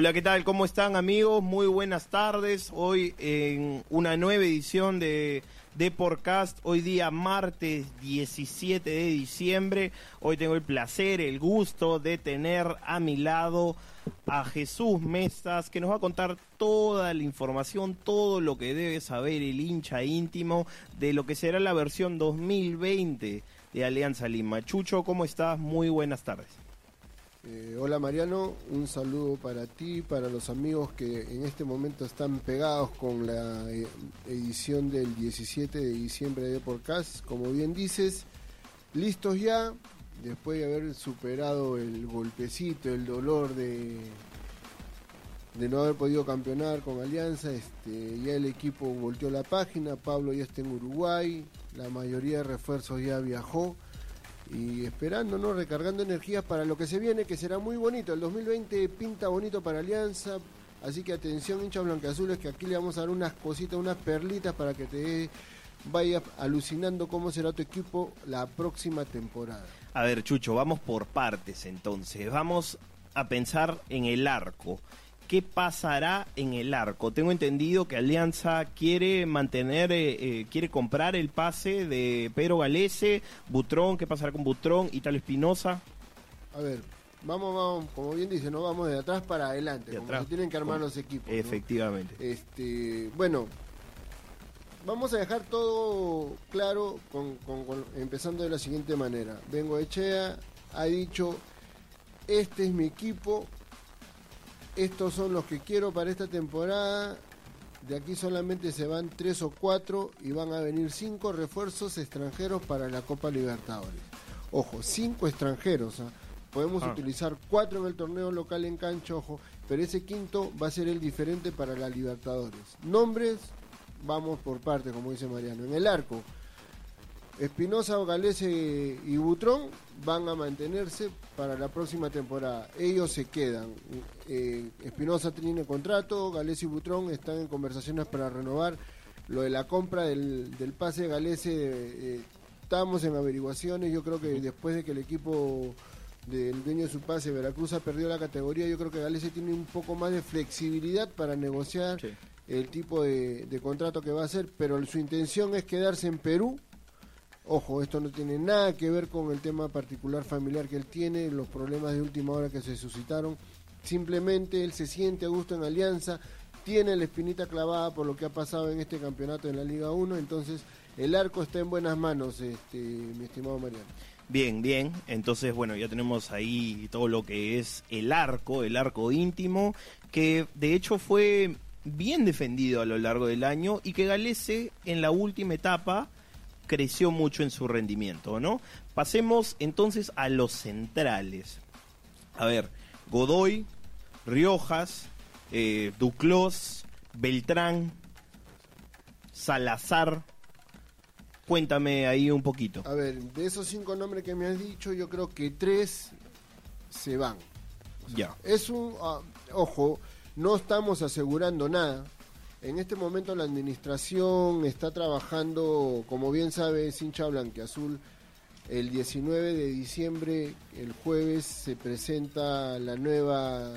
Hola, ¿qué tal? ¿Cómo están amigos? Muy buenas tardes. Hoy en una nueva edición de de Podcast. Hoy día martes 17 de diciembre. Hoy tengo el placer, el gusto de tener a mi lado a Jesús Mestas, que nos va a contar toda la información, todo lo que debe saber el hincha íntimo de lo que será la versión 2020 de Alianza Lima. Chucho, ¿cómo estás? Muy buenas tardes. Eh, hola Mariano, un saludo para ti, para los amigos que en este momento están pegados con la eh, edición del 17 de diciembre de Podcast. Como bien dices, listos ya, después de haber superado el golpecito, el dolor de, de no haber podido campeonar con Alianza, este, ya el equipo volteó la página, Pablo ya está en Uruguay, la mayoría de refuerzos ya viajó y esperando, ¿no? Recargando energías para lo que se viene, que será muy bonito. El 2020 pinta bonito para Alianza, así que atención hinchas blanqueazules, que aquí le vamos a dar unas cositas, unas perlitas para que te vayas alucinando cómo será tu equipo la próxima temporada. A ver, Chucho, vamos por partes entonces. Vamos a pensar en el arco qué pasará en el arco. Tengo entendido que Alianza quiere mantener, eh, eh, quiere comprar el pase de Pedro Galese, Butrón, qué pasará con Butrón, Italo Espinosa. A ver, vamos, vamos, como bien dice, no vamos de atrás para adelante, como se tienen que armar los equipos. Efectivamente. Este, bueno, vamos a dejar todo claro con, empezando de la siguiente manera. Vengo Echea, ha dicho, este es mi equipo, estos son los que quiero para esta temporada. De aquí solamente se van tres o cuatro y van a venir cinco refuerzos extranjeros para la Copa Libertadores. Ojo, cinco extranjeros. ¿ah? Podemos ah. utilizar cuatro en el torneo local en cancha, ojo, pero ese quinto va a ser el diferente para la Libertadores. Nombres, vamos por parte, como dice Mariano. En el arco, Espinosa, Galese y Butrón van a mantenerse para la próxima temporada. Ellos se quedan. Eh, Espinosa tiene contrato, Galese y Butrón están en conversaciones para renovar. Lo de la compra del, pase de Galese, eh, estamos en averiguaciones. Yo creo que después de que el equipo del dueño de su pase, Veracruz, ha perdido la categoría, yo creo que Galese tiene un poco más de flexibilidad para negociar el tipo de, de contrato que va a hacer, pero su intención es quedarse en Perú Ojo, esto no tiene nada que ver con el tema particular familiar que él tiene, los problemas de última hora que se suscitaron. Simplemente él se siente a gusto en Alianza, tiene la espinita clavada por lo que ha pasado en este campeonato en la Liga 1, entonces el arco está en buenas manos, este, mi estimado Mariano. Bien, bien. Entonces, bueno, ya tenemos ahí todo lo que es el arco, el arco íntimo, que de hecho fue bien defendido a lo largo del año y que Galese en la última etapa creció mucho en su rendimiento, ¿no? Pasemos entonces a los centrales. A ver, Godoy, Riojas, eh, Duclos, Beltrán, Salazar. Cuéntame ahí un poquito. A ver, de esos cinco nombres que me has dicho, yo creo que tres se van. ya. Es un. Ah, ojo, no estamos asegurando nada. En este momento la administración está trabajando, como bien sabe, hincha blanqueazul. El 19 de diciembre, el jueves, se presenta la nueva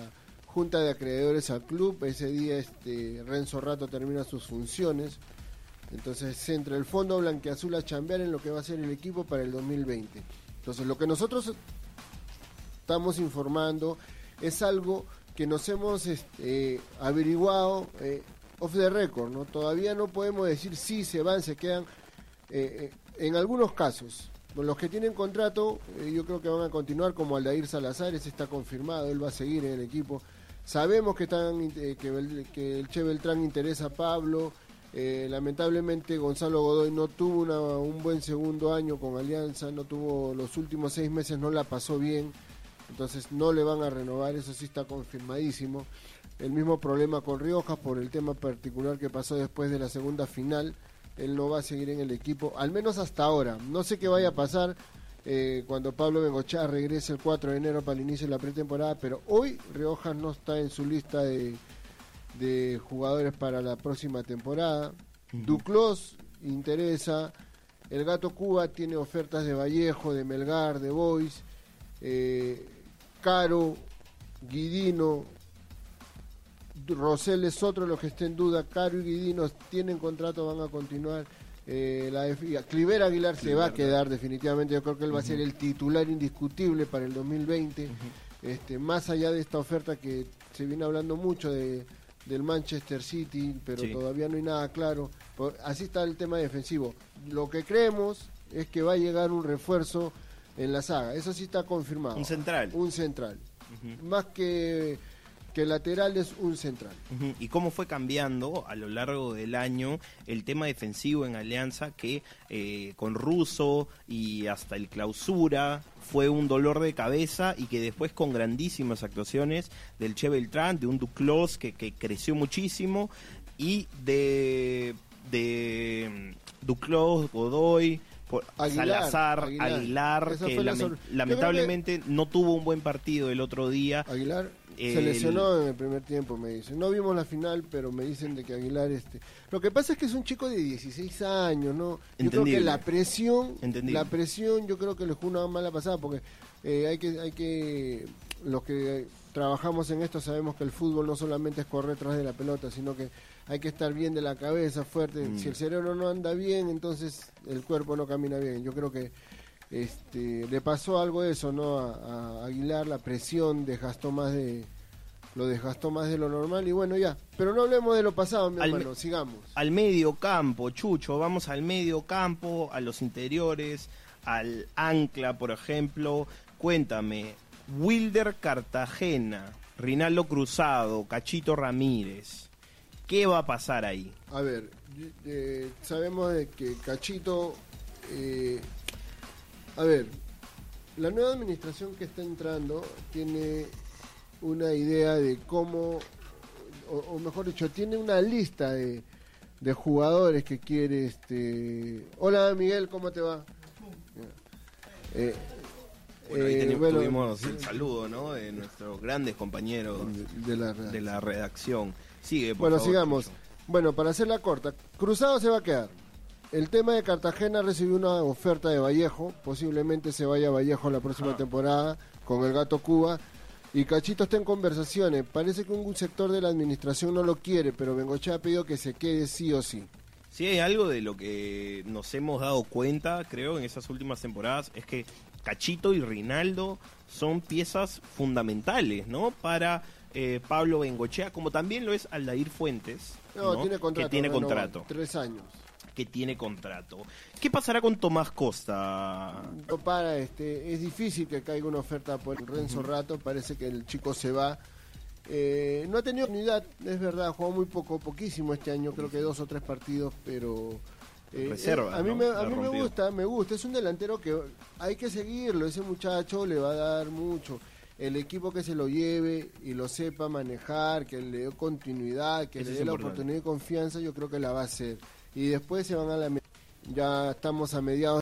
junta de acreedores al club. Ese día este, Renzo Rato termina sus funciones. Entonces se entra el fondo blanqueazul a chambear en lo que va a ser el equipo para el 2020. Entonces lo que nosotros estamos informando es algo que nos hemos este, averiguado eh, off the record, ¿no? Todavía no podemos decir si se van, se quedan. Eh, eh, en algunos casos, los que tienen contrato, eh, yo creo que van a continuar como Aldair Salazar, ese está confirmado, él va a seguir en el equipo. Sabemos que, están, que, el Che Beltrán interesa a Pablo. lamentablemente Gonzalo Godoy no tuvo un buen segundo año con Alianza, no tuvo los últimos seis meses, no la pasó bien, entonces no le van a renovar, eso sí está confirmadísimo. El mismo problema con Riojas por el tema particular que pasó después de la segunda final. Él no va a seguir en el equipo, al menos hasta ahora. No sé qué vaya a pasar eh, cuando Pablo Bengochá regrese el 4 de enero para el inicio de la pretemporada, pero hoy Riojas no está en su lista de, jugadores para la próxima temporada. Duclos interesa. El Gato Cuba tiene ofertas de Vallejo, de Melgar, de Boys. Eh, Caro, Guidino, Rosell es otro de los que está en duda. Caro y Guidino tienen contrato, van a continuar. Eh, la Cliver Aguilar se va a quedar definitivamente. Yo creo que él va a ser el titular indiscutible para el 2020. este, más allá de esta oferta que se viene hablando mucho de, del Manchester City, pero Sí. todavía no hay nada claro. Por- así está el tema defensivo. Lo que creemos es que va a llegar un refuerzo en la saga. Eso sí está confirmado. Un central. Un central. Más que, que lateral es un central. Y cómo fue cambiando a lo largo del año el tema defensivo en Alianza, que eh, con Russo y hasta el clausura fue un dolor de cabeza y que después con grandísimas actuaciones del Che Beltrán, de un Duclos que, que creció muchísimo y de, de mm, Duclos, Godoy. por- Aguilar, Salazar, Aguilar. Aguilar, la que- lamentablemente no tuvo un buen partido el otro día. Aguilar se lesionó en el primer tiempo, me dicen. No vimos la final, pero me dicen de que Aguilar este. Lo que pasa es que es un chico de 16 años, ¿no? Yo creo que Entendible. la presión, Entendible. la presión, yo creo que le jugó una mala pasada porque eh, hay que hay que los que trabajamos en esto sabemos que el fútbol no solamente es correr tras de la pelota, sino que hay que estar bien de la cabeza, fuerte. Mm. Si el cerebro no anda bien, entonces el cuerpo no camina bien. Yo creo que este, le pasó algo eso, ¿no? A, a Aguilar, la presión desgastó más de lo desgastó más de lo normal y bueno ya, pero no hablemos de lo pasado, mi Al hermano, sigamos. al medio campo, Chucho, vamos al medio campo, a los interiores, al ancla, por ejemplo. Cuéntame, Wilder Cartagena, Rinaldo Cruzado, Cachito Ramírez, ¿qué va a pasar ahí? A ver, eh, sabemos de que Cachito, eh, a ver, la nueva administración que está entrando tiene una idea de cómo, o, o mejor dicho, tiene una lista de, de jugadores que quiere, este... Hola Miguel, ¿cómo te va? Eh, Bueno, ahí eh, teni- bueno, tuvimos el saludo, ¿no? De nuestros grandes compañeros de, de la de la redacción. Sigue, por Bueno, favor, sigamos. Bueno, para hacerla corta, Cruzado se va a quedar. El tema de Cartagena recibió una oferta de Vallejo, posiblemente se vaya a Vallejo la próxima Ajá. temporada con el Gato Cuba. Y Cachito está en conversaciones. Parece que un sector de la administración no lo quiere, pero Bengochea ha pedido que se quede sí o sí. Si hay algo de lo que nos hemos dado cuenta, creo, en esas últimas temporadas, es que Cachito y Rinaldo son piezas fundamentales, ¿no? Para eh, Pablo Bengochea, como también lo es Aldair Fuentes, No, ¿no? tiene contrato. que tiene contrato, Tres años. Que tiene contrato. ¿Qué pasará con Tomás Costa? No para, este, es difícil que caiga una oferta por Renzo Rato, parece que el chico se va. Eh, no ha tenido unidad, es verdad, jugó muy poco, poquísimo este año, creo que dos o tres partidos, pero... eh, Reserva, eh, a mí, ¿no? me, a mí me gusta, me gusta, es un delantero que hay que seguirlo, ese muchacho le va a dar mucho. El equipo que se lo lleve y lo sepa manejar, que le dé continuidad, que Eso le dé la importante. oportunidad y confianza, yo creo que la va a hacer. Y después se van a la... Ya estamos a mediados